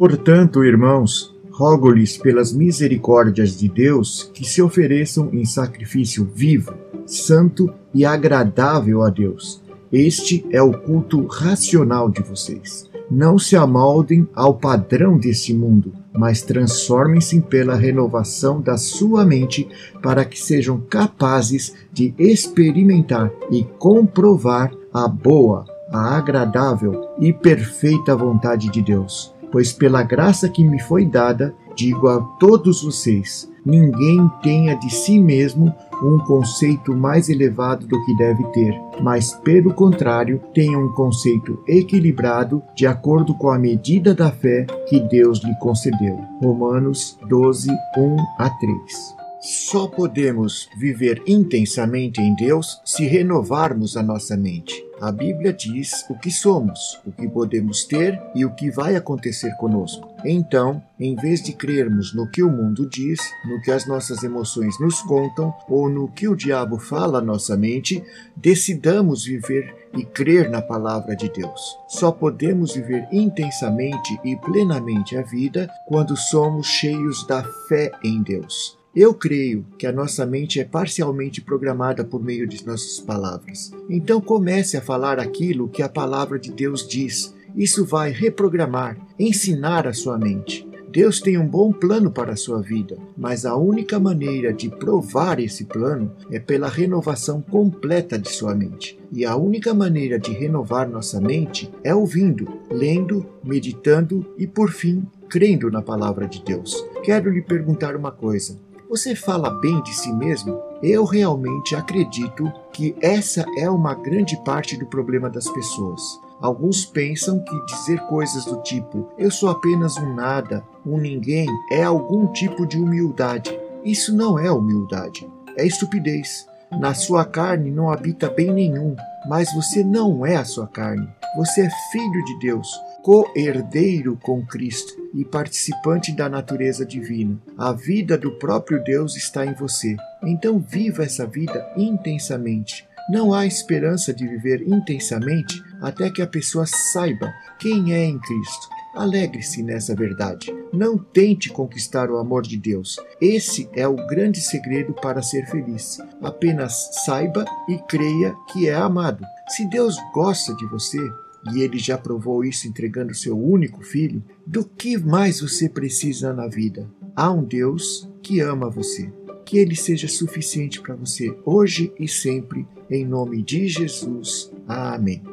Portanto, irmãos, rogo-lhes pelas misericórdias de Deus que se ofereçam em sacrifício vivo, santo e agradável a Deus. Este é o culto racional de vocês. Não se amoldem ao padrão desse mundo, mas transformem-se pela renovação da sua mente para que sejam capazes de experimentar e comprovar a boa, a agradável e perfeita vontade de Deus. Pois pela graça que me foi dada, digo a todos vocês: ninguém tenha de si mesmo um conceito mais elevado do que deve ter, mas, pelo contrário, tenha um conceito equilibrado de acordo com a medida da fé que Deus lhe concedeu. Romanos 12, 1 a 3. Só podemos viver intensamente em Deus se renovarmos a nossa mente. A Bíblia diz o que somos, o que podemos ter e o que vai acontecer conosco. Então, em vez de crermos no que o mundo diz, no que as nossas emoções nos contam ou no que o diabo fala à nossa mente, decidamos viver e crer na palavra de Deus. Só podemos viver intensamente e plenamente a vida quando somos cheios da fé em Deus. Eu creio que a nossa mente é parcialmente programada por meio de nossas palavras. Então comece a falar aquilo que a palavra de Deus diz. Isso vai reprogramar, ensinar a sua mente. Deus tem um bom plano para a sua vida, mas a única maneira de provar esse plano é pela renovação completa de sua mente. E a única maneira de renovar nossa mente é ouvindo, lendo, meditando e, por fim, crendo na palavra de Deus. Quero lhe perguntar uma coisa. Você fala bem de si mesmo? Eu realmente acredito que essa é uma grande parte do problema das pessoas. Alguns pensam que dizer coisas do tipo eu sou apenas um nada, um ninguém, é algum tipo de humildade. Isso não é humildade, é estupidez. Na sua carne não habita bem nenhum, mas você não é a sua carne. Você é filho de Deus, co-herdeiro com Cristo e participante da natureza divina. A vida do próprio Deus está em você. Então viva essa vida intensamente. Não há esperança de viver intensamente até que a pessoa saiba quem é em Cristo. Alegre-se nessa verdade. Não tente conquistar o amor de Deus. Esse é o grande segredo para ser feliz. Apenas saiba e creia que é amado. Se Deus gosta de você, e ele já provou isso entregando seu único filho, do que mais você precisa na vida? Há um Deus que ama você. Que ele seja suficiente para você hoje e sempre, em nome de Jesus. Amém.